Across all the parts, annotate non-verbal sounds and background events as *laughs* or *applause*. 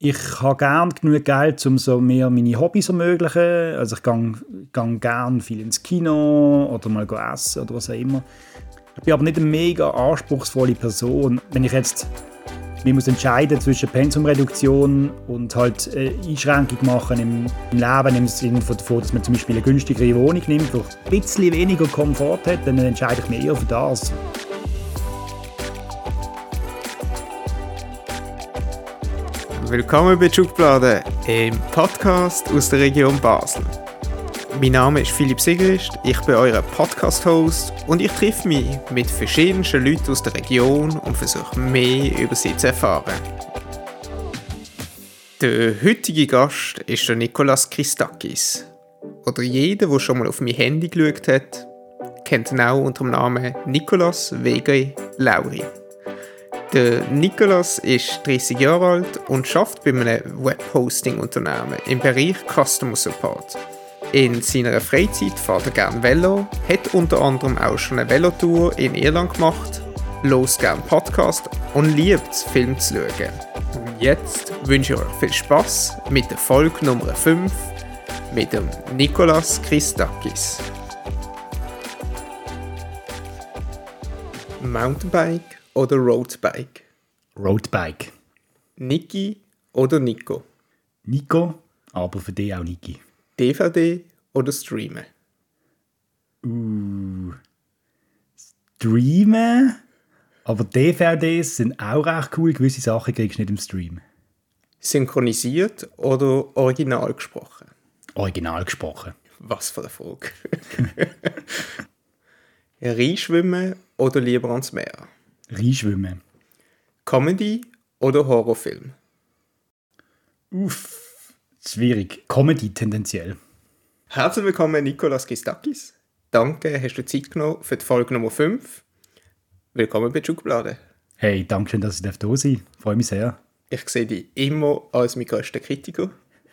Ich habe gerne genug Geld, um so mehr meine Hobbys zu ermöglichen. Also ich gehe, gerne viel ins Kino oder mal essen oder was auch immer. Ich bin aber nicht eine mega anspruchsvolle Person. Wenn ich jetzt man muss entscheiden zwischen Pensumreduktion und halt äh, Einschränkung machen im, im Leben, im Sinne davon, dass man zum Beispiel eine günstigere Wohnung nimmt, die ein bisschen weniger Komfort hat, dann entscheide ich mich eher für das. Willkommen bei Schublade, im Podcast aus der Region Basel. Mein Name ist Philipp Sigrist, ich bin euer Podcast-Host und ich treffe mich mit verschiedensten Leuten aus der Region und versuche mehr über sie zu erfahren. Der heutige Gast ist der Nikolas Christakis. Oder jeder, der schon mal auf mein Handy geschaut hat, kennt ihn auch unter dem Namen Nikolas Wege Lauri. Der Nicolas ist 30 Jahre alt und arbeitet bei einem Webhosting-Unternehmen im Bereich Customer Support. In seiner Freizeit fährt er gerne Velo, hat unter anderem auch schon eine Velotour in Irland gemacht, los gerne Podcast und liebt es, Film zu schauen. Und jetzt wünsche ich euch viel Spaß mit der Folge Nummer 5 mit dem Nicolas Christakis. Mountainbike oder Roadbike? Roadbike. Niki oder Nico? Nico, aber für dich auch Niki. DVD oder Streamen? Uh, streamen, aber DVDs sind auch recht cool. Gewisse Sachen kriegst du nicht im Stream. Synchronisiert oder original gesprochen? Original gesprochen. Was für eine Frage. *laughs* Reinschwimmen oder lieber ans Meer? Reinschwimmen. Comedy oder Horrorfilm? Uff, schwierig. Comedy tendenziell. Herzlich willkommen, Nikolas Gistakis. Danke, hast du Zeit genommen für die Folge Nummer 5. Willkommen bei Schublade. Hey, danke schön, dass ich da sein darf. Freue mich sehr. Ich sehe dich immer als mein größter Kritiker.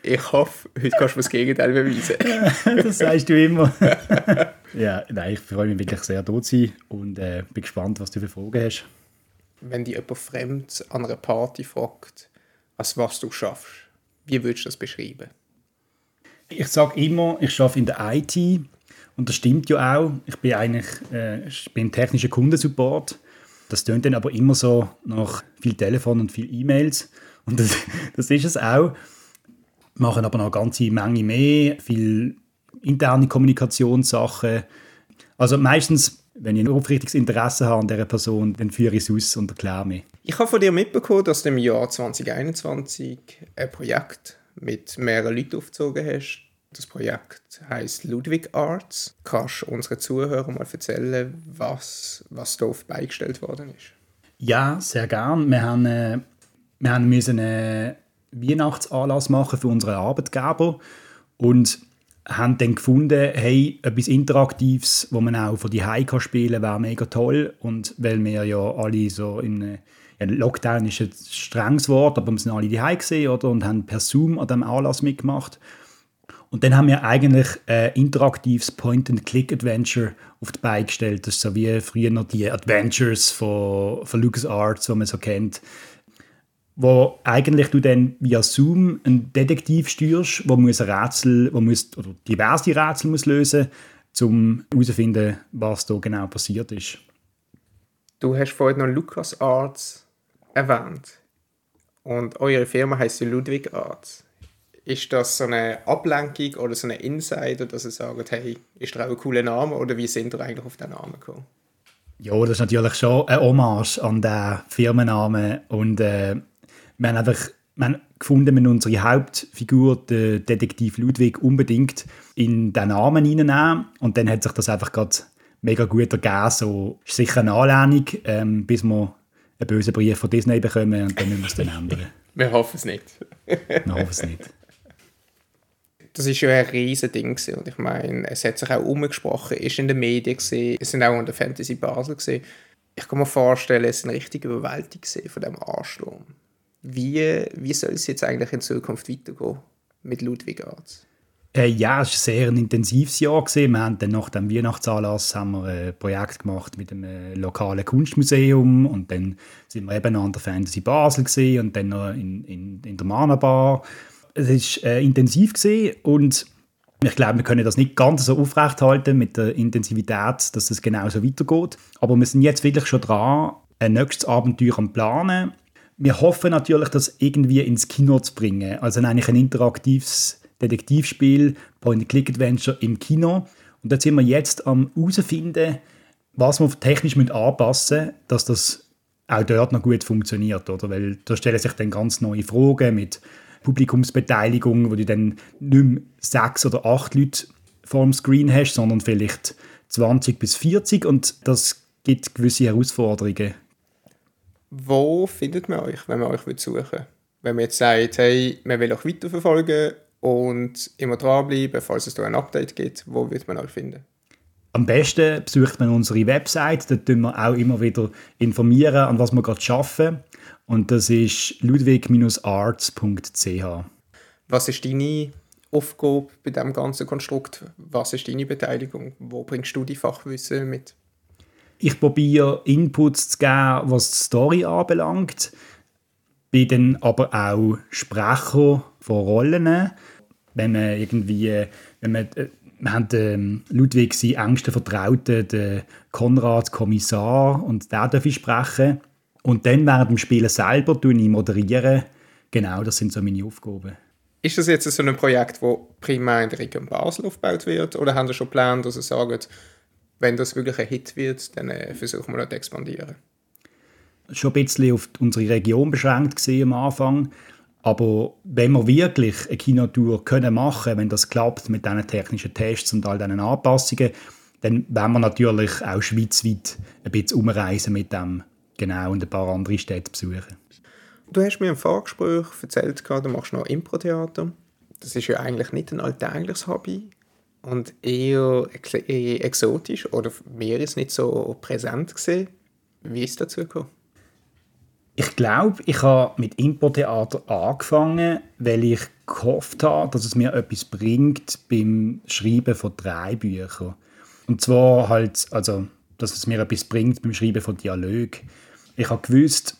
Ich hoffe, heute kannst du das Gegenteil beweisen. *laughs* das sagst du immer. *laughs* ja, nein, ich freue mich wirklich sehr, hier zu sein und äh, bin gespannt, was du für Fragen hast. Wenn dich jemand fremd an einer Party fragt, als was du schaffst, wie würdest du das beschreiben? Ich sage immer, ich arbeite in der IT und das stimmt ja auch. Ich bin eigentlich äh, ich bin im technischen Kundensupport. Das tönt dann aber immer so nach viel Telefon und viel E-Mails und das, *laughs* das ist es auch machen aber noch eine ganze Menge mehr, viel interne Kommunikationssachen. Also meistens, wenn ich ein aufrichtiges Interesse habe an dieser Person, dann führe ich es aus und erkläre mich. Ich habe von dir mitbekommen, dass du im Jahr 2021 ein Projekt mit mehreren Leuten aufgezogen hast. Das Projekt heißt Ludwig Arts. Kannst du unseren Zuhörern mal erzählen, was, was da auf beigestellt worden ist? Ja, sehr gern. Wir haben, äh, wir haben müssen eine Weihnachtsanlass machen für unsere Arbeitgeber und haben dann gefunden, hey, etwas Interaktives, wo man auch von die kann spielen wäre mega toll. Und weil wir ja alle so in ja, Lockdown ist ein strenges Wort, aber wir sind alle die gesehen oder? und haben per Zoom an diesem Anlass mitgemacht. Und dann haben wir eigentlich ein interaktives Point-and-Click-Adventure auf die Beine gestellt. Das ist so wie früher noch die Adventures von, von LucasArts, die man so kennt wo eigentlich du dann via Zoom einen Detektiv steuerst, wo muss ein Rätsel, wo muss, oder diverse Rätsel muss lösen, um herauszufinden, was da genau passiert ist. Du hast vorhin noch Lucas Arts erwähnt und eure Firma heißt Ludwig Arts. Ist das so eine Ablenkung oder so eine Insider, dass ihr sagt, hey, ist das auch ein cooler Name oder wie sind ihr eigentlich auf den Namen gekommen? Ja, das ist natürlich schon ein Hommage an den Firmennamen und äh, wir haben einfach wir haben gefunden, wir unsere Hauptfigur, den Detektiv Ludwig, unbedingt in den Namen hineinnehmen. Und dann hat sich das einfach gerade mega gut ergeben. So ist sicher eine Anlehnung, ähm, bis wir einen bösen Brief von Disney bekommen und dann müssen wir es dann ändern. wir hoffen es nicht. wir hoffen es nicht. Das ist ja ein riesiges Ding und ich meine, es hat sich auch umgesprochen, ist in den Medien gesehen, es sind auch in der Fantasy Basel gesehen. Ich kann mir vorstellen, es ist eine richtige Überwältigung von dem Ansturm. Wie, wie soll es jetzt eigentlich in Zukunft weitergehen mit Ludwig Arz? Äh, ja, es war ein sehr intensives Jahr. Gewesen. Wir haben dann nach dem Weihnachtsanlass haben wir ein Projekt gemacht mit einem äh, lokalen Kunstmuseum und dann sind wir eben an der Fantasy Basel und dann noch in, in, in der Mana Bar. Es war äh, intensiv gewesen und ich glaube, wir können das nicht ganz so aufrechthalten mit der Intensivität, dass das genau so weitergeht. Aber wir sind jetzt wirklich schon dran, ein nächstes Abenteuer am Planen. Wir hoffen natürlich, das irgendwie ins Kino zu bringen. Also eigentlich ein interaktives Detektivspiel, Point-and-Click-Adventure im Kino. Und da sind wir jetzt am herausfinden, was wir technisch anpassen müssen, dass das auch dort noch gut funktioniert. Oder? Weil da stellen sich dann ganz neue Fragen mit Publikumsbeteiligung, wo du dann nicht mehr sechs oder acht Leute vor dem Screen hast, sondern vielleicht 20 bis 40 und das gibt gewisse Herausforderungen. Wo findet man euch, wenn man euch suchen will? Wenn man jetzt sagt, hey, man will euch weiterverfolgen und immer dranbleiben, falls es da ein Update gibt, wo wird man euch finden? Am besten besucht man unsere Website, da tun wir auch immer wieder informieren, an was wir gerade arbeiten. Und das ist ludwig-arts.ch. Was ist deine Aufgabe bei diesem ganzen Konstrukt? Was ist deine Beteiligung? Wo bringst du die Fachwissen mit? Ich probiere Inputs zu geben, was die Story anbelangt. Bin dann aber auch Sprecher von Rollen. Wenn man irgendwie, wenn man, äh, wir haben den Ludwig seinen engsten Vertrauten, den Konrad Kommissar, und der darf ich sprechen. Und dann während dem Spielen selber moderieren. Genau, das sind so meine Aufgaben. Ist das jetzt so ein Projekt, das primär in der Region Basel aufgebaut wird? Oder haben Sie schon geplant, dass Sie sagen, wenn das wirklich ein Hit wird, dann äh, versuchen wir das zu expandieren? Schon ein bisschen auf unsere Region beschränkt am Anfang. Aber wenn wir wirklich eine Kinotour können machen wenn das klappt mit diesen technischen Tests und all diesen Anpassungen, dann werden wir natürlich auch schweizweit ein bisschen umreisen mit dem Genau, und ein paar andere Städte besuchen. Du hast mir im Vorgespräch erzählt, du machst noch Impro-Theater. Das ist ja eigentlich nicht ein alltägliches Hobby und eher exotisch oder mir ist nicht so präsent gesehen. Wie ist es dazu gekommen? Ich glaube, ich habe mit Impro-Theater angefangen, weil ich gehofft habe, dass es mir etwas bringt beim Schreiben von drei Büchern. Und zwar halt, also, dass es mir etwas bringt beim Schreiben von Dialog. Ich habe gewusst,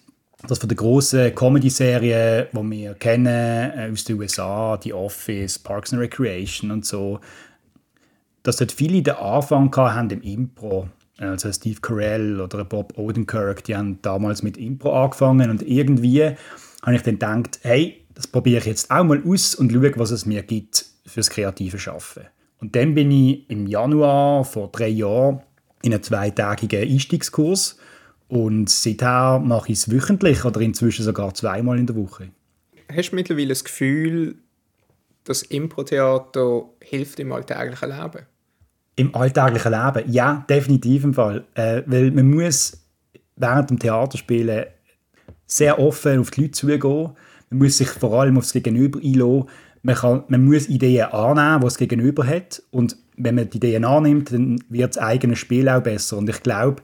dass von den grossen Comedy-Serien, die wir kennen äh, aus den USA, The Office, Parks and Recreation und so, dass dort viele den Anfang haben im Impro. Also Steve Carell oder Bob Odenkirk, die haben damals mit Impro angefangen und irgendwie habe ich dann gedacht, hey, das probiere ich jetzt auch mal aus und schaue, was es mir gibt fürs kreative Schaffen. Und dann bin ich im Januar vor drei Jahren in einen zweitägigen Einstiegskurs und seither mache ich es wöchentlich oder inzwischen sogar zweimal in der Woche. Hast du mittlerweile das Gefühl, dass Impro-Theater hilft im alltäglichen Leben? Im alltäglichen Leben? Ja, definitiv im Fall. Äh, weil man muss während dem Theaterspielen sehr offen auf die Leute zugehen. Man muss sich vor allem aufs Gegenüber einlassen. Man, kann, man muss Ideen annehmen, die das Gegenüber hat. Und wenn man die Ideen annimmt, dann wird das eigene Spiel auch besser. Und ich glaube,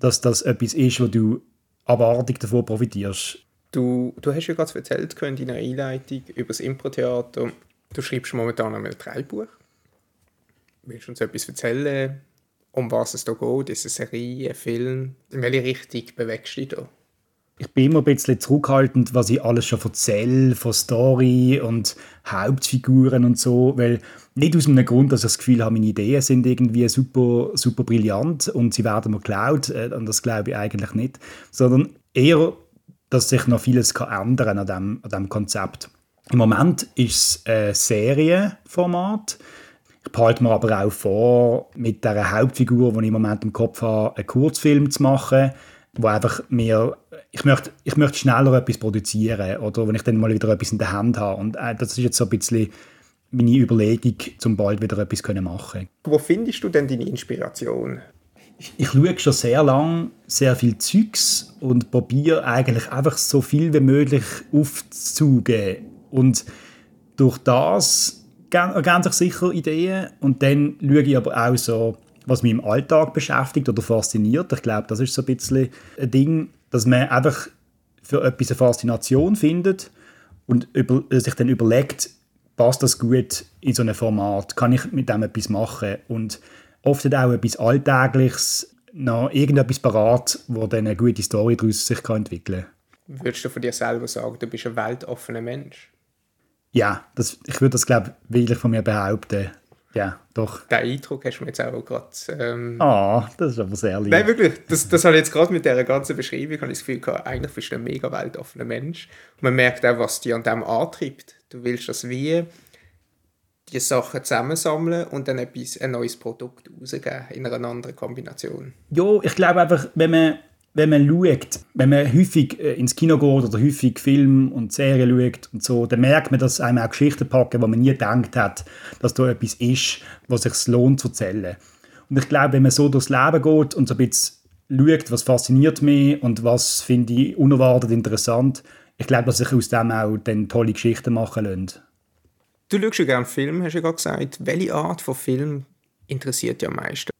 dass das etwas ist, wo du abartig davon profitierst. Du, du hast ja gerade erzählt in deiner Einleitung über das Impro-Theater. Du schreibst momentan ein Drehbuch. Willst du uns etwas erzählen, um was es da geht? Ist es eine Serie, ein Film? In welche Richtung bewegst du dich da? ich bin immer ein bisschen zurückhaltend, was ich alles schon erzähle, von Story und Hauptfiguren und so, weil nicht aus einem Grund, dass ich das Gefühl habe, meine Ideen sind irgendwie super, super brillant und sie werden mir geklaut, äh, und das glaube ich eigentlich nicht, sondern eher, dass sich noch vieles kann ändern an dem, an dem Konzept. Im Moment ist es ein Serienformat. Ich behalte mir aber auch vor, mit der Hauptfigur, die ich im Moment im Kopf habe, einen Kurzfilm zu machen, wo einfach mir ich möchte, ich möchte schneller etwas produzieren oder? Wenn ich dann mal wieder etwas in der Hand habe. Und äh, das ist jetzt so ein bisschen meine Überlegung, um bald wieder etwas können machen. Wo findest du denn deine Inspiration? Ich, ich schaue schon sehr lange sehr viel Zeugs und probiere eigentlich einfach so viel wie möglich aufzuzugeben und durch das ergeben sich sicher Ideen und dann schaue ich aber auch so was mich im Alltag beschäftigt oder fasziniert. Ich glaube, das ist so ein bisschen ein Ding, dass man einfach für etwas eine Faszination findet und über, sich dann überlegt, passt das gut in so ein Format? Kann ich mit dem etwas machen? Und oft hat auch etwas Alltägliches noch irgendetwas parat, wo dann eine gute Story daraus sich entwickeln kann. Würdest du von dir selber sagen, du bist ein weltoffener Mensch? Ja, das, ich würde das, glaube ich, von mir behaupten. Ja, doch. Den Eindruck hast du mir jetzt auch gerade. Ähm... Ah, das ist aber sehr lieb. Nein, wirklich. Das, das habe ich jetzt gerade mit dieser ganzen Beschreibung habe ich das Gefühl gehabt, eigentlich bist du ein mega weltoffener Mensch. Und man merkt auch, was dich an dem antreibt. Du willst das wie die Sachen zusammensammeln und dann etwas, ein neues Produkt rausgeben in einer anderen Kombination. Ja, ich glaube einfach, wenn man wenn man schaut, wenn man häufig äh, ins Kino geht oder häufig Filme und Serien schaut und so, dann merkt man, dass einem auch Geschichten packen, wo man nie gedacht hat, dass da etwas ist, was sich lohnt zu erzählen. Und ich glaube, wenn man so durchs Leben geht und so ein bisschen schaut, was fasziniert mich und was finde ich unerwartet interessant, ich glaube, dass sich aus dem auch dann tolle Geschichten machen lassen. Du schaust ja gerne Filme, hast du ja gerade gesagt. Welche Art von Film interessiert dich am meisten?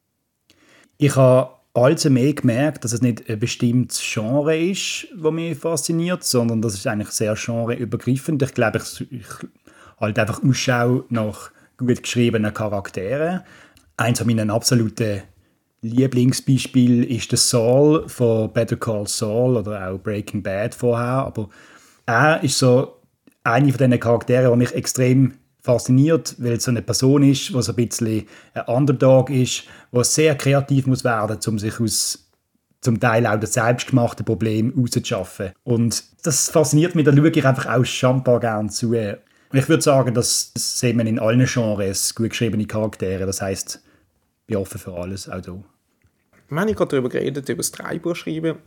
Ich habe allzu mehr gemerkt, dass es nicht ein bestimmtes Genre ist, das mich fasziniert, sondern das ist eigentlich sehr genreübergreifend. Ich glaube, ich, ich halt einfach Ausschau nach gut geschriebenen Charakteren. Eins von meinen absoluten Lieblingsbeispielen ist der Saul von Better Call Saul oder auch Breaking Bad vorher. Aber er ist so eine von diesen Charakteren, die mich extrem fasziniert, weil es so eine Person ist, die so ein bisschen ein Underdog ist, die sehr kreativ muss werden, um sich aus zum Teil auch das selbstgemachte Problem rauszuschaffen. Und das fasziniert mich, da schaue ich einfach auch schambar gerne zu. Und ich würde sagen, das sieht man in allen Genres, gut geschriebene Charaktere. Das heißt, ich bin offen für alles, auch hier. Wir haben gerade darüber geredet, über das Drehbuch schreiben.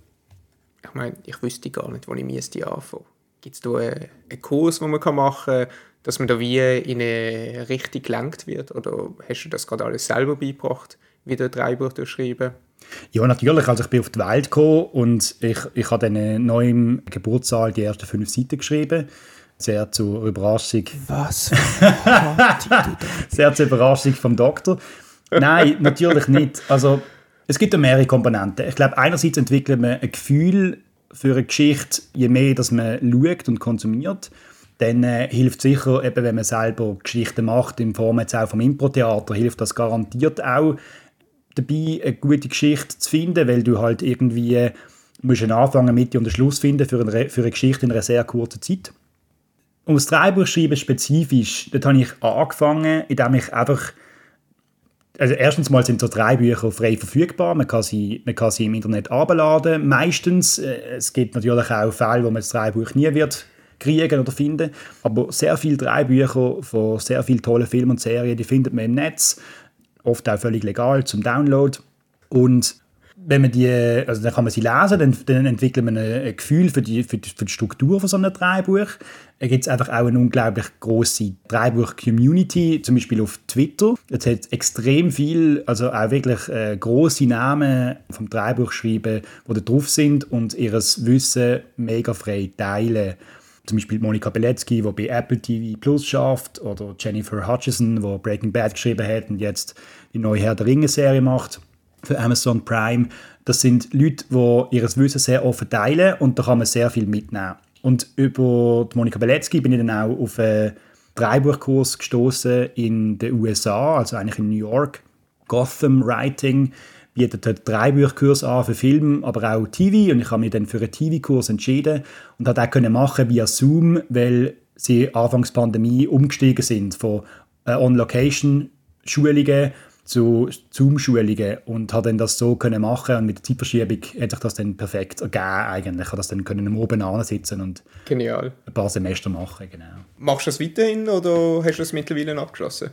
Ich meine, ich wüsste gar nicht, wo ich müsste anfangen. Gibt es da einen Kurs, den man machen kann? Dass man da wie in eine Richtung gelenkt wird? Oder hast du das gerade alles selber beigebracht, wie du drei Buch schreiben? Ja, natürlich. Also ich bin auf die Welt gekommen und ich, ich habe dann neu im Geburtssaal die ersten fünf Seiten geschrieben. Sehr zur Überraschung. Was? *laughs* Sehr zur Überraschung vom Doktor. Nein, natürlich nicht. Also es gibt ja mehrere Komponenten. Ich glaube, einerseits entwickelt man ein Gefühl für eine Geschichte, je mehr dass man schaut und konsumiert dann äh, hilft sicher, eben, wenn man selber Geschichten macht, in Form jetzt auch vom Impro-Theater, hilft das garantiert auch dabei, eine gute Geschichte zu finden, weil du halt irgendwie äh, musst einen Anfang, Mitte und einen Schluss finden für eine, für eine Geschichte in einer sehr kurzen Zeit. Und das Drehbuchschreiben spezifisch, dort habe ich angefangen, indem ich einfach also erstens mal sind so drei Bücher frei verfügbar, man kann sie, man kann sie im Internet abladen, meistens. Äh, es gibt natürlich auch Fälle, wo man das Drehbuch nie wird kriegen oder finden. Aber sehr viele Drei-Bücher von sehr vielen tollen Filmen und Serien, die findet man im Netz, oft auch völlig legal zum Download. Und wenn man die, also dann kann man sie lesen, dann, dann entwickelt man ein, Gefühl für die, für, die, für die Struktur von so einem Dreibuch. Da gibt es einfach auch eine unglaublich große Dreibuch-Community, zum Beispiel auf Twitter. Es hat extrem viel, also auch wirklich äh, große Namen vom Dreibuchschreiben, die da drauf sind und ihr Wissen mega frei teilen zum Beispiel Monika Beletsky, die bei Apple TV Plus schafft, oder Jennifer Hutchison, die Breaking Bad geschrieben hat und jetzt die neue Herr der Ringe-Serie macht für Amazon Prime. Das sind Leute, die ihr Wissen sehr offen teilen und da kann man sehr viel mitnehmen. Und über Monika Beletsky bin ich dann auch auf einen Dreibuchkurs gestoßen in den USA, also eigentlich in New York. Gotham Writing bietet einen Dreibuchkurs an für Film, aber auch TV und ich habe mich dann für einen TV-Kurs entschieden und habe auch machen via Zoom, weil sie anfangs Pandemie umgestiegen sind von äh, On-Location-Schulungen zu Zoom-Schulungen und habe dann das so können machen und mit der Zeitverschiebung hat sich das dann perfekt ergeben eigentlich. Ich das dann können Oben sitzen und Genial. ein paar Semester machen, genau. Machst du das weiterhin oder hast du es mittlerweile abgeschlossen?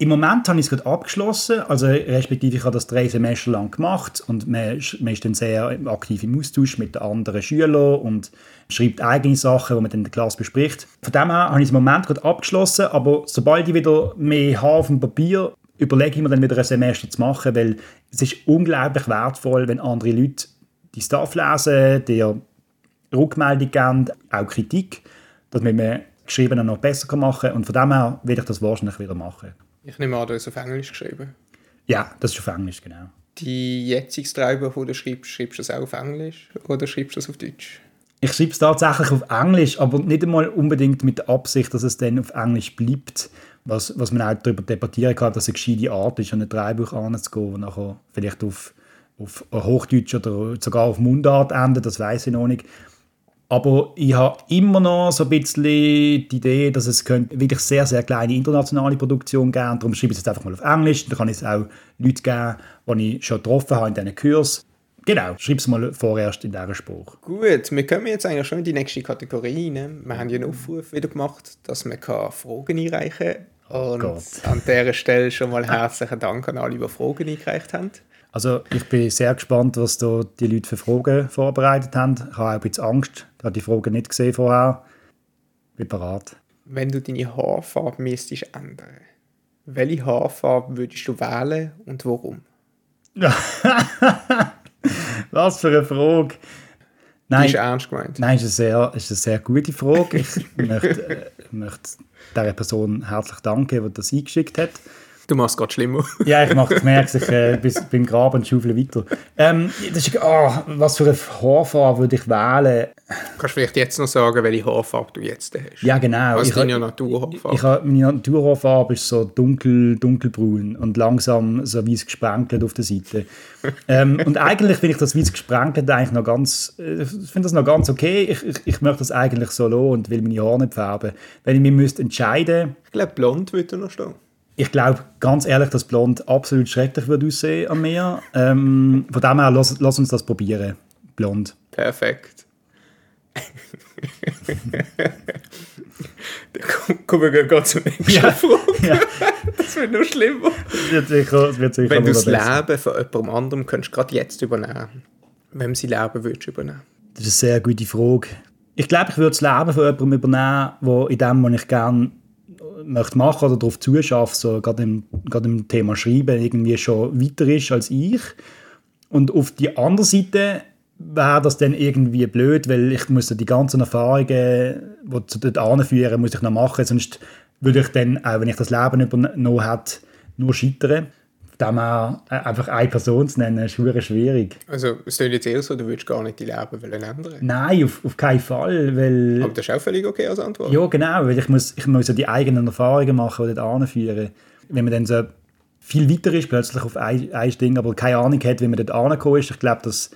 Im Moment habe ich es gerade abgeschlossen, also respektive ich habe das drei Semester lang gemacht und man, man ist dann sehr aktiv im Austausch mit anderen Schülern und schreibt eigene Sachen, die man dann in der Klasse bespricht. Von dem her habe ich es im Moment gerade abgeschlossen, aber sobald ich wieder mehr habe auf dem Papier, überlege ich mir dann wieder ein Semester zu machen, weil es ist unglaublich wertvoll, wenn andere Leute die Stuff lesen, dir Rückmeldung geben, auch Kritik, dass man mir geschrieben noch besser machen kann und von dem her werde ich das wahrscheinlich wieder machen. Ich nehme an, du hast auf Englisch geschrieben. Ja, das ist auf Englisch, genau. Die jetziges Drehbuch, das du schreibst, schreibst du das auch auf Englisch oder schreibst du das auf Deutsch? Ich schreibe es tatsächlich auf Englisch, aber nicht einmal unbedingt mit der Absicht, dass es dann auf Englisch bleibt. Was, was man auch darüber debattieren kann, dass es eine gescheite Art ist, an ein Drehbuch anzugehen, und nachher vielleicht auf, auf Hochdeutsch oder sogar auf Mundart endet, das weiß ich noch nicht. Aber ich habe immer noch so ein bisschen die Idee, dass es könnte wirklich sehr, sehr kleine internationale Produktion geben. Darum schreibe ich es jetzt einfach mal auf Englisch. Dann kann es auch Leute geben, die ich schon getroffen habe in diesen Kurs. Genau, schreib es mal vorerst in dieser Spruch. Gut, wir kommen jetzt eigentlich schon in die nächste Kategorie rein. Wir haben ja einen Aufruf wieder gemacht, dass man Fragen einreichen kann. Und Gott. an dieser Stelle schon mal herzlichen Dank an alle, die Fragen eingereicht haben. Also ich bin sehr gespannt, was da die Leute für Fragen vorbereitet haben. Ich habe auch ein bisschen Angst. Ich habe die Fragen nicht gesehen vorher. Ich bin bereit. Wenn du deine Haarfarbe müsstest ändern, welche Haarfarbe würdest du wählen und warum? *laughs* was für eine Frage. Nein, die ist ernst gemeint. Nein, ist eine sehr, ist eine sehr gute Frage. Ich *laughs* möchte, äh, möchte dieser Person herzlich danken, die das eingeschickt hat. Du machst es gerade schlimmer. *laughs* ja, ich, mach, ich merke es, ich äh, bis, beim Graben schaufel weiter. Ähm, das ist, oh, was für eine Haarfarbe würde ich wählen? Kannst du vielleicht jetzt noch sagen, welche Haarfarbe du jetzt hast? Ja, genau. Was ist deine Naturhaarfarbe? Ich, ich, meine Naturhaarfarbe ist so dunkel, dunkelbraun und langsam so weiß gesprenkelt auf der Seite. ähm, und *laughs* eigentlich finde ich das weiß gesprenkelt eigentlich noch ganz, äh, ich finde das noch ganz okay. Ich, ich, ich möchte das eigentlich so lassen und will meine Haare nicht färben. Wenn ich mich müsste entscheiden... Ich glaube, blond würde noch stehen ich glaube ganz ehrlich, dass Blond absolut schrecklich wird aussehen an mir. Ähm, von dem her, lass, lass, uns das probieren. Blond. Perfekt. *laughs* Kommen wir gerade zum nächsten ja, ja. Das wird noch schlimmer. Das wird sicher, das wird sicher Wenn du das Leben von jemandem anderem könntest gerade jetzt übernehmen, wem sein Leben würdest übernehmen? Das ist eine sehr gute Frage. Ich glaube, ich würde das Leben von jemandem übernehmen, wo in dem, was ich gerne möchte machen oder darauf zuschaffe, so gerade im, gerade im Thema Schreiben irgendwie schon weiter ist als ich. Und auf die andere Seite wäre das dann irgendwie blöd, weil ich muss die ganzen Erfahrungen, die zu dort anführen, muss ich noch machen, sonst würde ich dann, auch wenn ich das Leben übernommen hätte, nur scheitern dem auch einfach eine Person zu nennen, ist schwierig. Also es klingt jetzt eher so, du würdest gar nicht dein Leben ändern Nein, auf, auf keinen Fall, weil... Aber das ist auch völlig okay als Antwort. Ja, genau, weil ich muss, ich muss ja die eigenen Erfahrungen machen, die dort anführen. Wenn man dann so viel weiter ist, plötzlich auf ein, ein Ding, aber keine Ahnung hat, wie man dort angekommen ist, ich glaube, das,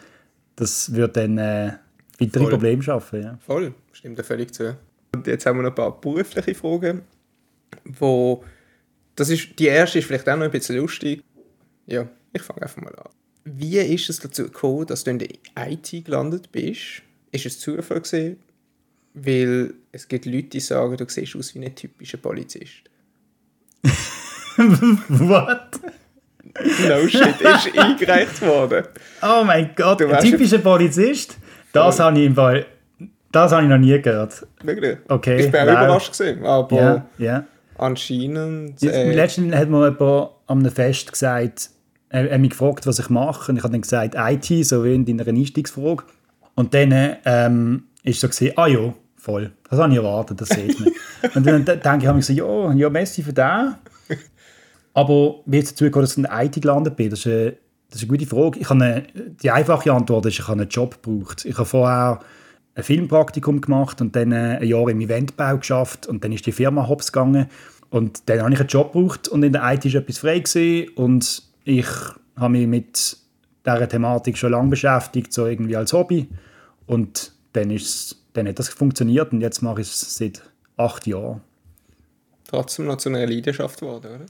das wird dann äh, weitere Voll. Probleme schaffen. Ja. Voll, stimmt da völlig zu. Und jetzt haben wir noch ein paar berufliche Fragen, wo... Das ist, die erste ist vielleicht auch noch ein bisschen lustig. Ja, ich fange einfach mal an. Wie ist es dazu gekommen, dass du in der IT gelandet bist? Ist es Zufall gewesen? Weil es gibt Leute, die sagen, du siehst aus wie ein typischer Polizist. *laughs* What? No shit, ist *laughs* eingereicht worden. Oh mein Gott, ein typischer Polizist? Das habe ich im Fall... Das habe ich noch nie gehört. Wirklich? Okay. Ich bin auch überrascht gewesen, aber yeah, yeah. anscheinend... Äh, Letztens hat mir jemand an einem Fest gesagt, er, hat mich gefragt, was ich mache. Und ich habe dann gesagt, IT, so wie in deiner Einstiegsfrage. Und dann ähm, ist so gesehen, ah ja, voll. Das habe ich erwartet, das sieht man. *laughs* und dann denke ich, habe ich so, ja, ja, Messi für den. Aber wie es dazu gekommen, dass ich in IT gelandet bin, das ist eine, das ist eine gute Frage. Ich habe eine, die einfache Antwort ist, ich habe einen Job gebraucht. Ich habe vorher ein Filmpraktikum gemacht und dann ein Jahr im Eventbau geschafft und dann ist die Firma hops gegangen und dann habe ich einen Job gebraucht und in der IT war etwas frei gewesen und ich habe mich mit dieser Thematik schon lange beschäftigt, so irgendwie als Hobby. Und dann, dann hat das funktioniert und jetzt mache ich es seit acht Jahren. Trotzdem noch zu einer Leidenschaft geworden, oder?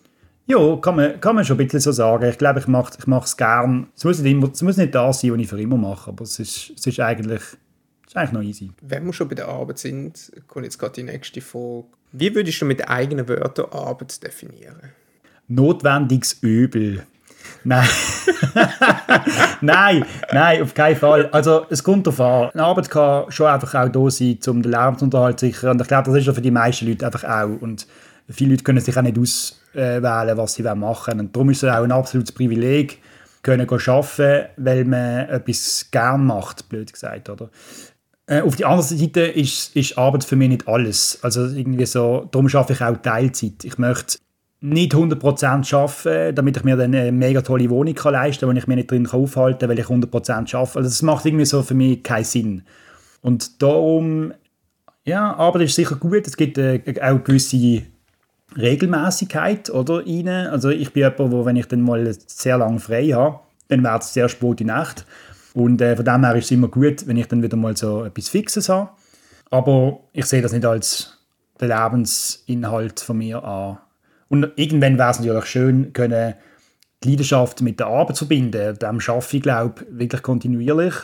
Ja, kann man, kann man schon ein bisschen so sagen. Ich glaube, ich mache ich es gern. Es muss, nicht immer, es muss nicht das sein, was ich für immer mache, aber es ist, es ist, eigentlich, es ist eigentlich noch easy. Wenn wir schon bei der Arbeit sind, kommt jetzt gerade die nächste Frage. Wie würdest du mit eigenen Wörtern Arbeit definieren? Notwendiges Übel. Nein. *laughs* nein, nein, auf keinen Fall. Also es kommt darauf an. Eine Arbeit kann schon einfach auch da sein, um den Lebensunterhalt zu sichern. Und ich glaube, das ist ja für die meisten Leute einfach auch. Und viele Leute können sich auch nicht auswählen, was sie machen wollen. Und darum ist es auch ein absolutes Privileg, können arbeiten, weil man etwas gern macht, blöd gesagt, oder? Äh, auf der anderen Seite ist, ist Arbeit für mich nicht alles. Also irgendwie so, darum schaffe ich auch Teilzeit. Ich möchte nicht 100% arbeiten, damit ich mir dann eine mega tolle Wohnung kann leisten kann, wo ich mich nicht drin aufhalten kann, weil ich 100% arbeite. Also das macht irgendwie so für mich keinen Sinn. Und darum, ja, Arbeit ist sicher gut. Es gibt äh, auch gewisse Regelmäßigkeit oder rein. Also ich bin jemand, wo wenn ich dann mal sehr lange frei habe, dann wird es sehr spät die Nacht. Und äh, von dem her ist es immer gut, wenn ich dann wieder mal so etwas Fixes habe. Aber ich sehe das nicht als den Lebensinhalt von mir an. Und irgendwann wäre es natürlich schön, können die Leidenschaft mit der Arbeit zu verbinden. Dem schaffe ich, glaube wirklich kontinuierlich.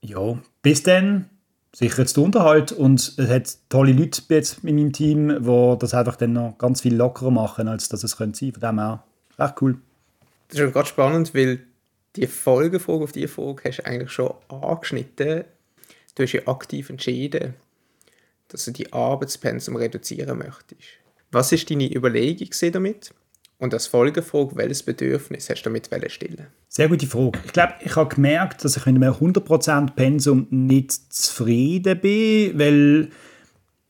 Ja, bis dann sicher jetzt der Unterhalt und es hat tolle Leute jetzt in meinem Team, die das einfach dann noch ganz viel lockerer machen, als dass es könnte sein. Von dem her, echt cool. Das ist gerade spannend, weil die Folgefrage auf diese Frage hast du eigentlich schon angeschnitten. Du hast ja aktiv entschieden, dass du die Arbeitspensum reduzieren möchtest. Was ist deine Überlegung damit? Und als Folgefrage, welches Bedürfnis hast du damit stillen? Sehr gute Frage. Ich glaube, ich habe gemerkt, dass ich mit einem 100% Pensum nicht zufrieden bin, weil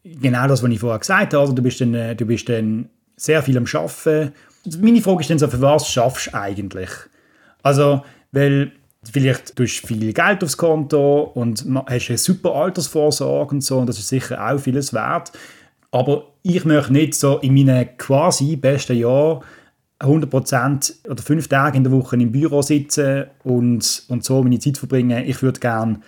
genau das, was ich vorher gesagt habe, also du bist dann, du bist dann sehr viel am Arbeiten. Meine Frage ist dann so, für was schaffst du eigentlich? Also, weil vielleicht durch viel Geld aufs Konto und hast eine super Altersvorsorge und so und das ist sicher auch vieles wert. Aber ich möchte nicht so in meinen quasi besten Jahren 100% oder fünf Tage in der Woche im Büro sitzen und, und so meine Zeit verbringen. Ich würde gerne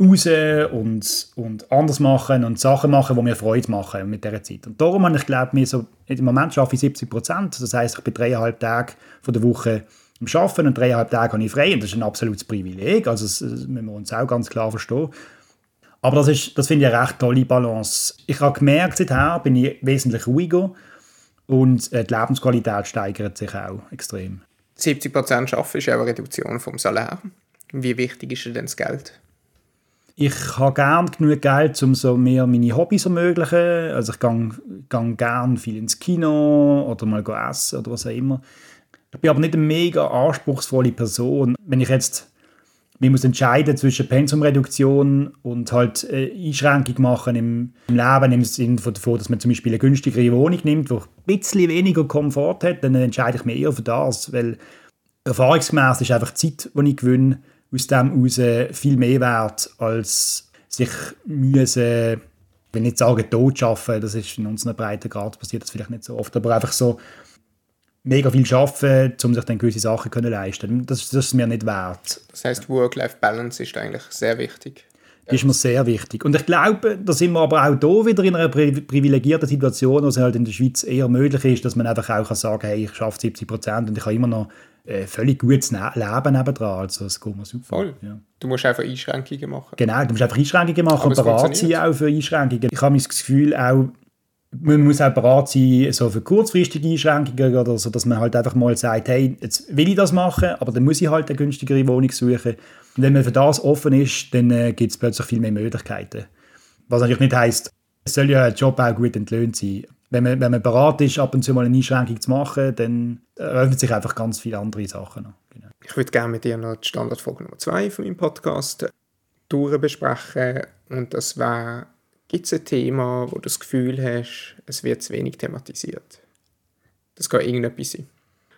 raus und, und anders machen und Sachen machen, die mir Freude machen mit dieser Zeit. Und darum habe ich, glaube mir so, im Moment arbeite ich 70% Das heißt, ich bin dreieinhalb Tage von der Woche am Arbeiten und dreieinhalb Tage habe ich frei. Und das ist ein absolutes Privileg. Also das müssen wir uns auch ganz klar verstehen. Aber das, ist, das finde ich eine recht tolle Balance. Ich habe gemerkt, seither bin ich wesentlich ruhiger und äh, die Lebensqualität steigert sich auch extrem. 70% Arbeiten ist auch eine Reduktion vom Salär. Wie wichtig ist denn das Geld? Ich habe gerne genug Geld, um so mehr meine Hobbys zu ermöglichen. Also ich gehe, gehe gerne viel ins Kino oder mal essen oder was auch immer. Ich bin aber nicht eine mega anspruchsvolle Person. Wenn ich jetzt man muss entscheiden zwischen Pensumreduktion und halt äh, Einschränkung machen im, Leben, im Sinne davon, dass man zum Beispiel eine günstigere Wohnung nimmt, die ein bisschen weniger Komfort hat, dann entscheide ich mich eher für das, weil erfahrungsgemäß ist einfach die Zeit, die ich gewinne, aus dem heraus viel mehr wert, als sich müssen, ich will nicht sagen, tot schaffen, das ist in unseren Breitengrad passiert das vielleicht nicht so oft, aber einfach so mega viel arbeiten, um sich dann gewisse Sachen zu leisten. Das, das ist mir nicht wert. Das heißt, Work-Life-Balance ist eigentlich sehr wichtig. Das ist mir sehr wichtig. Und ich glaube, da sind wir aber auch hier wieder in einer privilegierten Situation, wo es halt in der Schweiz eher möglich ist, dass man einfach auch kann sagen kann, hey, ich schaffe 70 Prozent und ich habe immer noch äh, völlig gutes ne Leben nebendran. Also das geht mir super. Voll. Ja. Du musst einfach Einschränkungen machen. Genau, du musst einfach Einschränkungen machen aber und bereit sein auch für Einschränkungen. Ich habe das Gefühl, auch man muss auch bereit sein, so für kurzfristige Einschränkungen oder so, dass man halt einfach mal sagt, hey, jetzt will ich das machen, aber dann muss ich halt eine günstigere Wohnung suchen. Und wenn man für das offen ist, dann äh, gibt es plötzlich viel mehr Möglichkeiten. Was natürlich nicht heisst, es soll ja ein Job auch gut entlöhnt sein. Wenn man, wenn man bereit ist, ab und zu mal eine Einschränkung zu machen, dann eröffnet sich einfach ganz viele andere Sachen noch. Genau. Ich würde gerne mit dir noch die Standardfolge Nummer 2 von meinem Podcast durchbesprechen und das wäre Gibt es ein Thema, wo du das Gefühl hast, es wird zu wenig thematisiert? Das kann irgendetwas sein.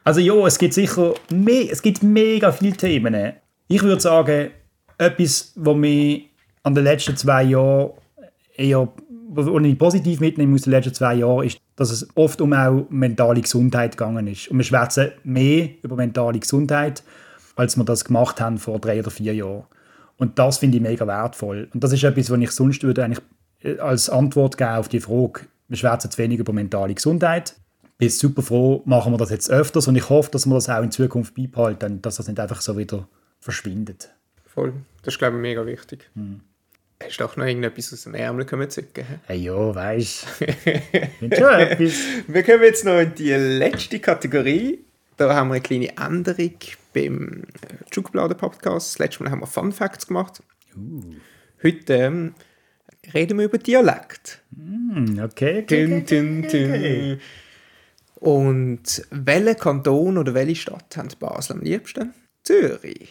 Also ja, es gibt sicher me es gibt mega viele Themen. Ich würde sagen, etwas, was mich an den letzten zwei Jahren eher was ich positiv mitnehme aus den letzten zwei Jahren, ist, dass es oft um auch mentale Gesundheit gegangen ist. Und wir schwätzen mehr über mentale Gesundheit, als wir das gemacht haben vor drei oder vier Jahren. Und das finde ich mega wertvoll. Und das ist etwas, was ich sonst würde eigentlich als Antwort geben auf die Frage, wir schwätzen zu wenig über mentale Gesundheit. Ich bin super froh, machen wir das jetzt öfters und ich hoffe, dass wir das auch in Zukunft beibehalten, dass das nicht einfach so wieder verschwindet. Voll, das ist glaube ich mega wichtig. Hm. Hast du auch noch irgendetwas aus dem Ärmel können zücken? Hey, ja, weißt *laughs* du. schon etwas. Wir kommen jetzt noch in die letzte Kategorie. Da haben wir eine kleine Änderung beim Schubladen-Podcast. Das letzte Mal haben wir Fun Facts gemacht. Uh. Heute ähm, reden wir über Dialekt. Mm, okay, okay, dün, dün, dün. Und welcher Kanton oder welche Stadt hat Basel am liebsten? Zürich.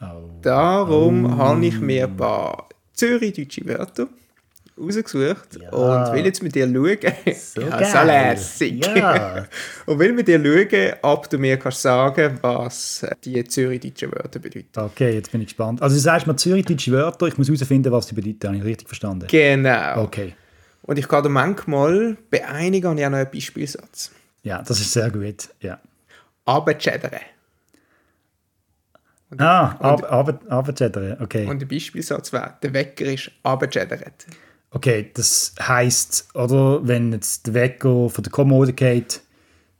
Oh. Darum oh. habe ich mir ein paar Zürich-deutsche Wörter rausgesucht Ja. und will jetzt mit dir schauen. So *laughs* ja, so lässig. Ja. *laughs* und will mit dir schauen, ob du mir kannst sagen, was die zürichdeutschen Wörter bedeuten. Okay, jetzt bin ich gespannt. Also du sagst mal zürichdeutsche Wörter, ich muss herausfinden, was die bedeuten. Habe ich richtig verstanden? Genau. Okay. Und ich kann dir manchmal bei einigen habe ich auch noch einen Beispielsatz. Ja, das ist sehr gut. Ja. Abendschädere. Ah, ab, ab, abendschädern. Okay. Und der Beispielsatz wäre, der Wecker ist abendschädert. Okay, das heisst, oder, wenn jetzt der Wecker von der Kommode geht,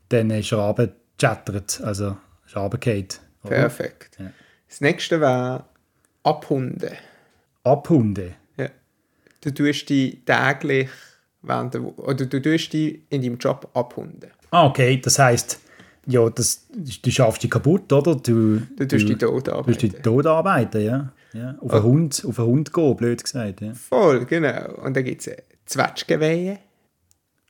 dann ist er abgechattert, also ist er oder? Perfekt. Ja. Das nächste wäre abhunden. Abhunden. Ja. Du tust dich täglich während der oder du tust dich in deinem Job abhunden. Ah, okay, das heisst, ja, das, du schaffst dich kaputt, oder? Du, Du tust dich tot Du tust dich arbeiten. tot arbeiten, ja. Ja. Auf, einen Hund, auf einen Hund gehen, blöd gesagt. Ja. Voll, genau. Und dann gibt es Zwetschgenweihe.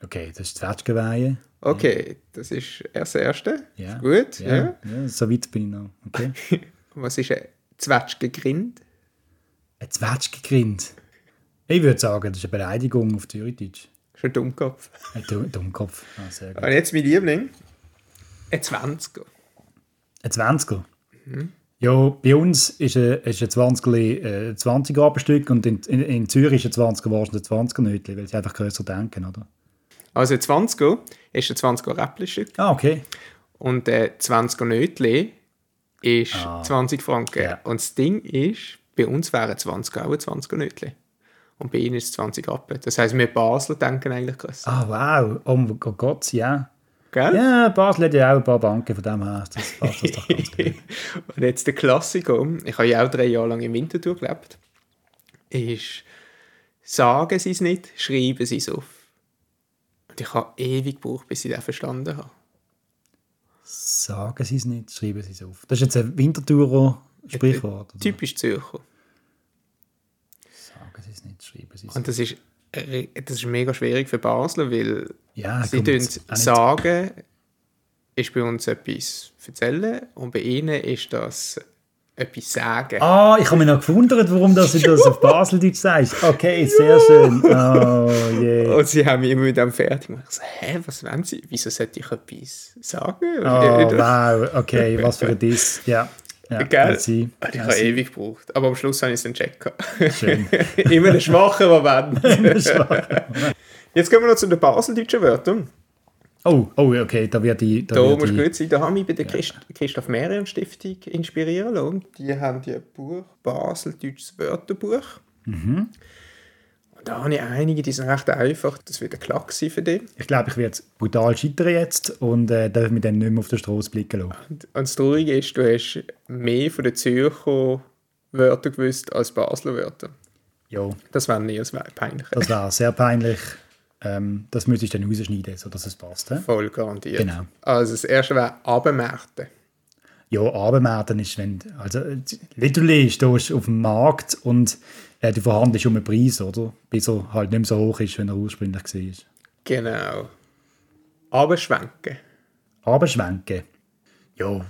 Okay, das ist Zwetschgenweihe. Okay, das ist erst das Erste. Ja. Ist gut, ja. Ja, ja. so weit bin ich noch. Okay. *laughs* Was ist ein Zwetschgengrind? Ein Zwetschgengrind. Ich würde sagen, das ist eine Beleidigung auf Zürichdeutsch. Das ist ein Dummkopf. Ein Du- Dummkopf. Ah, sehr gut. Und jetzt mein Liebling. Ein Zwanziger. Ein 20er. Ja, bei uns ist ein, ist ein 20er äh, ein 20er Abendstück und in, in, in Zürich ist ein 20er wahrscheinlich ein 20er Nötli, weil sie einfach grösser denken, oder? Also ein 20er ist ein 20er Räppelstück. Ah, okay. Und der 20er Nötli ist Ah. 20 Franken. Ja. Und das Ding ist, bei uns wären 20 auch ein 20er Nötli. Und bei ihnen ist es 20 Rappen. Das heisst, wir Basler denken eigentlich grösser. Ah, wow. Oh, mein Gott, ja. Gell? Ja, Basel hat ja auch ein paar Banken, von dem her das passt *laughs* das doch ganz gut. Und jetzt der Klassiker, ich habe ja auch drei Jahre lang im Winterthur gelebt, ist sagen Sie es nicht, schreiben Sie es auf. Und ich habe ewig gebraucht, bis ich das verstanden habe. Sagen Sie es nicht, schreiben Sie es auf. Das ist jetzt ein Winterthurer Sprichwort. oder? Typisch Zürcher. Sagen Sie es nicht, schreiben Sie es Und das ist, äh, das ist mega schwierig für Basler, weil Ja, sie tun nicht- sagen, ist bei uns etwas erzählen und bei ihnen ist das etwas sagen. Ah, ich habe mich noch gewundert, warum dass du das auf Baseldeutsch sagst. Okay, sehr schön. *laughs* Oh, je. Und sie haben mich immer mit dem fertig gemacht. Ich so, hä, was wollen sie? Wieso sollte ich etwas sagen? Oh, wow, okay, was für ein Diss. Ja, ja Gell? Sie, Und ich ja, habe ewig gebraucht. Aber am Schluss habe ich es dann checken. *laughs* Immer der schwache *laughs* Moment. Jetzt kommen wir noch zu den baseldeutschen Wörtern. Oh, oh, okay, da wird die... Da Da wird musst du gut sein. Da habe ich bei der Christ Christoph Merian Stiftung inspirieren lassen. Die haben ja ein Buch, Baseldeutsches Wörterbuch. Mhm. Da habe ich einige, die sind recht einfach. Das wird ein Klack sein für dich. ich glaube, ich werde brutal scheitern jetzt und äh, darf mich dann nicht mehr auf der Straße blicken lassen. Und und das Traurige ist, du hast mehr von den Zürcher Wörtern gewusst als Basler Wörter. Ja, Das wäre nie als peinlich. das war sehr peinlich. Ähm, das müsste ich dann rausschneiden, sodass es passt. He? Voll garantiert. Genau. Also das erste wäre Abendmärkte. Ja, Abendmärkten ist, wenn, also, äh, literally stehst du auf dem Markt und äh, du verhandelst um einen Preis, oder? Bis er halt nicht mehr so hoch ist, wenn er ursprünglich war. Genau. Abendschwenken. Abendschwenken. Ja,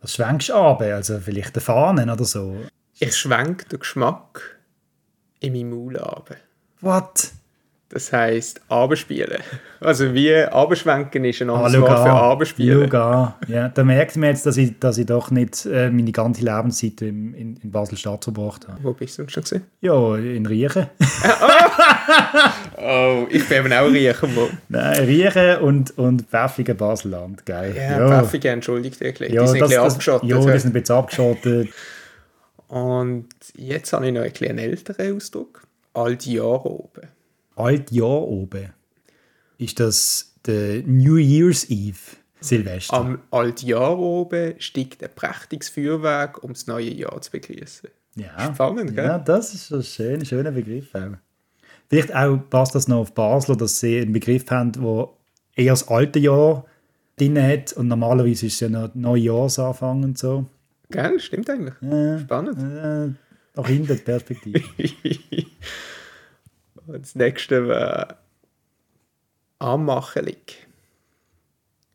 was schwenkst du ab? Also vielleicht eine Fahne oder so? Ich schwenke den Geschmack in meinem Maul ab. What? Das heisst Abendspielen. Also wie Abendschwenken ist ein Ah, anderes Wort für an. Ja, da merkt man jetzt, dass ich, dass ich doch nicht äh, meine ganze Lebenszeit in, in, in Basel-Stadt verbracht habe. Wo bist du schon gesehen? Ja, in Riechen. *laughs* Oh, ich bin eben auch riechen. Wo. Nein, Riechen und, und pfeffige Baselland. Geil. Ja, Pfeffige, entschuldigt dich. Ja, die sind das, ein bisschen abgeschottet. ja, die sind ein bisschen abgeschottet. Und jetzt habe ich noch einen kleinen älteren Ausdruck. Altjahr oben. Altjahr oben. Ist das der New Year's Eve? Silvester. Am Altjahr oben steigt ein prächtiges Feuerwerk, um das neue Jahr zu begrüßen. ja. spannend, gell? Ja, das ist ein schöner, schöner Begriff. Auch. Vielleicht auch passt das noch auf Basler, dass sie einen Begriff haben, der eher das alte Jahr drin hat und normalerweise ist es ja noch Neujahrsanfang und so. Gell, stimmt eigentlich. Ja, Spannend. äh, nach hinten die Perspektive. *laughs* Und das nächste wäre anmachelig.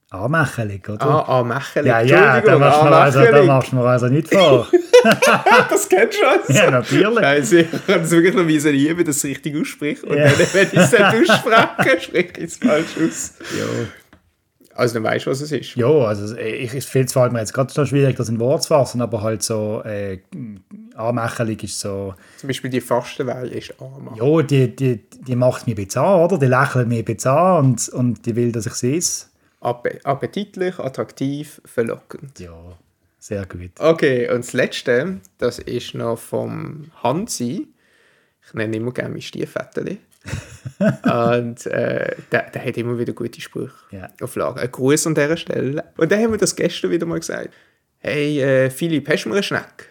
Anmächelig, oder? Ah, Anmächelig. ja, ja, da machst, du mir also, da machst du mir also nicht vor. *laughs* das kennst du also. ja, natürlich. Also, ich kann es wirklich noch müssen üben, dass es richtig ausspricht. Und Ja. dann, wenn ich es nicht *laughs* ausspreche, spreche ich es falsch aus. Ja. Also, dann weißt du, was es ist. Ja, also ich, ich finde es fällt mir jetzt gerade schon schwierig, das in Wort zu fassen, aber halt so äh, anmächelig ist so, Zum Beispiel die Fastenweihe ist Anmach. ja, die, die, die macht mich ein bisschen an, oder? Die lächelt mich ein bisschen an und, und die will, dass ich sie esse. Appe appetitlich, attraktiv, verlockend. Ja, sehr gut. Okay, und das letzte, das ist noch vom Hansi. Ich nenne immer gerne mein Stiefväterli. *laughs* und äh, der, der hat immer wieder gute Sprüche Ja. auf Lager. Ein Gruß an dieser Stelle. Und dann haben wir das gestern wieder mal gesagt. Hey, äh, Philipp, hast du mir einen Schneck?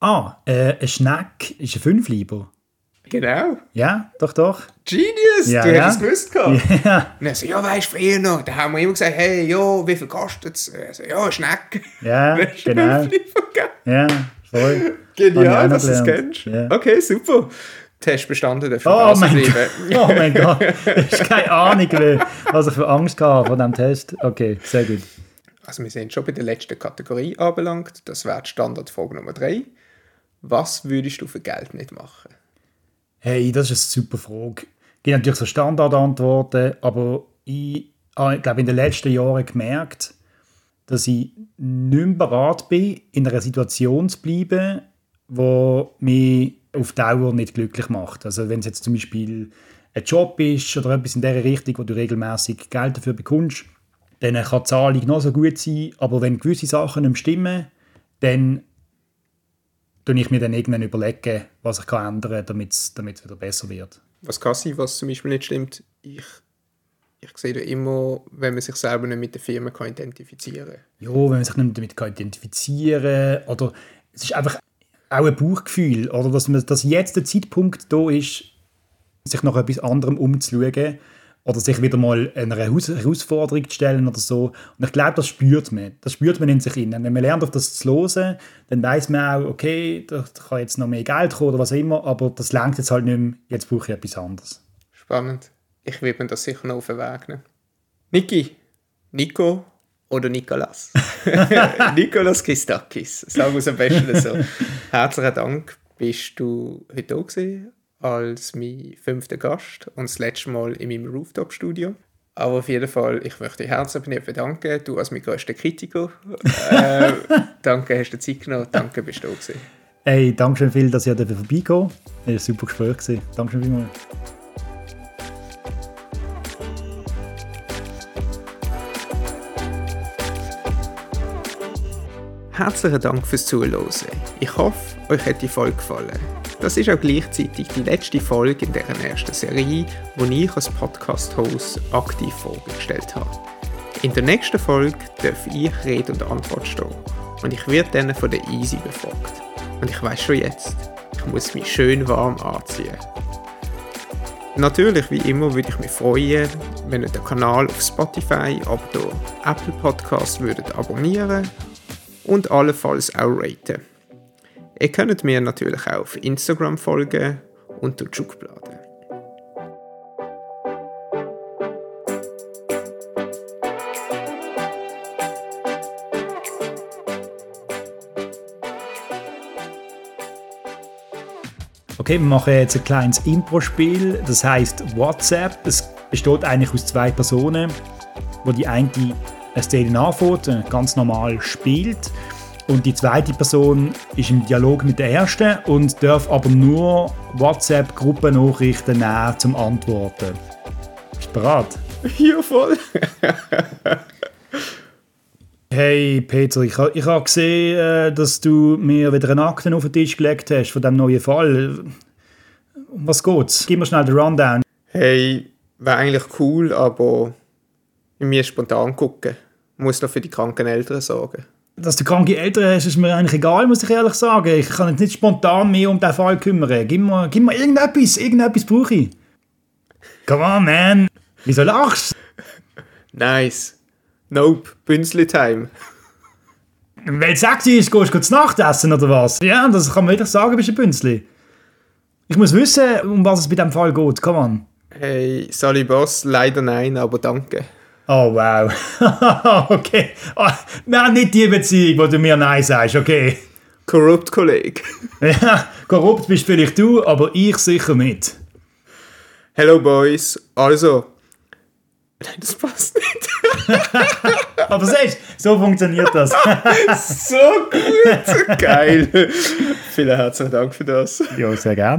Ah, äh, ein Schneck ist ein Fünfleiber. Genau. Ja, doch, doch. Genius, Ja, du ja. hast es gewusst gehabt. *laughs* Ja, Und er so, ja, weißt du, früher noch, da haben wir immer gesagt, hey, ja, wie viel kostet es? Er so, ja, ein Schneck. ja *laughs* genau. Ja, voll. Genial, dass du es kennst. Ja. Okay, super. Test bestanden, dafür Oh mein. Gott. *laughs* oh mein Gott, ich habe keine Ahnung, was ich für Angst hatte vor diesem Test. Okay, sehr gut. Also wir sind schon bei der letzten Kategorie anbelangt. Das wäre die Standardfrage Nummer 3. Was würdest du für Geld nicht machen? Hey, das ist eine super Frage. Es gibt natürlich so Standardantworten, aber ich habe, glaube in den letzten Jahren gemerkt, dass ich nicht mehr bereit bin, in einer Situation zu bleiben, die mich auf Dauer nicht glücklich macht. Also wenn es jetzt zum Beispiel ein Job ist oder etwas in der Richtung, wo du regelmäßig Geld dafür bekommst, dann kann die Zahlung noch so gut sein, aber wenn gewisse Sachen nicht stimmen, dann tue ich mir dann irgendwann überlegen, was ich kann ändern kann, damit es wieder besser wird. Was kann sein, was zum Beispiel nicht stimmt? Ich, ich sehe da immer, wenn man sich selber nicht mit der Firma kann identifizieren kann. Ja, wenn man sich nicht damit kann identifizieren kann oder es ist einfach auch ein Bauchgefühl, oder dass, man, dass jetzt der Zeitpunkt da ist, sich nach etwas anderem umzuschauen oder sich wieder mal einer Heraus Herausforderung zu stellen oder so. Und ich glaube, das spürt man. Das spürt man in sich innen. Wenn man lernt, auf das zu hören, dann weiß man auch, okay, da kann jetzt noch mehr Geld kommen oder was immer, aber das lenkt jetzt halt nicht mehr, jetzt brauche ich etwas anderes. Spannend. Ich würde mir das sicher noch auf den Weg nehmen. Niki, Nico oder Nikolas? *laughs* *laughs* Nikolas Christakis. Sagen wir es am besten so. *laughs* Herzlichen Dank, bist du heute da gewesen als mein fünfter Gast und das letzte Mal in meinem Rooftop-Studio. Aber auf jeden Fall, ich möchte dich herzlich bedanken. Du als mein größter Kritiker. Äh, *laughs* danke, hast du Zeit genommen. Danke, bist du da gewesen. Hey, danke schön viel, dass ihr vorbeikommen durfte. Es war ein super Gespräch. gewesen. Danke schön vielmals. Herzlichen Dank fürs Zuhören. Ich hoffe, euch hat die Folge gefallen. Das ist auch gleichzeitig die letzte Folge in deren ersten Serie, wo ich als Podcast-Host aktiv vorgestellt habe. In der nächsten Folge darf ich Rede und Antwort stehen und ich werde dann von der Easy befragt. Und ich weiß schon jetzt, ich muss mich schön warm anziehen. Natürlich, wie immer, würde ich mich freuen, wenn ihr den Kanal auf Spotify, auch Apple Podcasts würdet abonnieren und allenfalls auch raten. Ihr könnt mir natürlich auch auf Instagram folgen unter Schublade. Okay, wir machen jetzt ein kleines Impro-Spiel, das heißt WhatsApp. Es besteht eigentlich aus zwei Personen, wo die eine eine Szene anfängt, ganz normal spielt und die zweite Person ist im Dialog mit der ersten und darf aber nur WhatsApp-Gruppennachrichten nehmen zum Antworten. Bist du bereit? *laughs* Ja, voll. Hey Peter, ich habe ich ha gesehen, äh, dass du mir wieder eine Akte auf den Tisch gelegt hast von dem neuen Fall. Um was geht's? Gib mir schnell den Rundown. Hey, wäre eigentlich cool, aber ich muss spontan gucken. Muss doch für die kranken Eltern sorgen. Dass du kranke Eltern hast, ist mir eigentlich egal, muss ich ehrlich sagen. Ich kann mich nicht spontan mehr um den Fall kümmern. Gib mir, gib mir irgendetwas, irgendetwas brauche ich. Come on, man. Wieso lachst Nice. Nope, Bünzli-Time. Wenn es sexy ist, gehst du zu Nacht essen oder was? Ja, das kann man wirklich sagen, bist ein Bünzli. Ich muss wissen, um was es bei diesem Fall geht. Come on. Hey, Sally Boss, leider nein, aber danke. Oh, wow. *laughs* okay. Oh, haben nicht die Beziehung, wo du mir Nein sagst, okay. Korrupt Kollege. *laughs* Ja, korrupt bist vielleicht du, aber ich sicher nicht. Hello Boys. Also. Nein, das passt nicht. *laughs* Aber siehst so funktioniert das. so gut. Geil. Vielen herzlichen Dank für das. ja, sehr gern.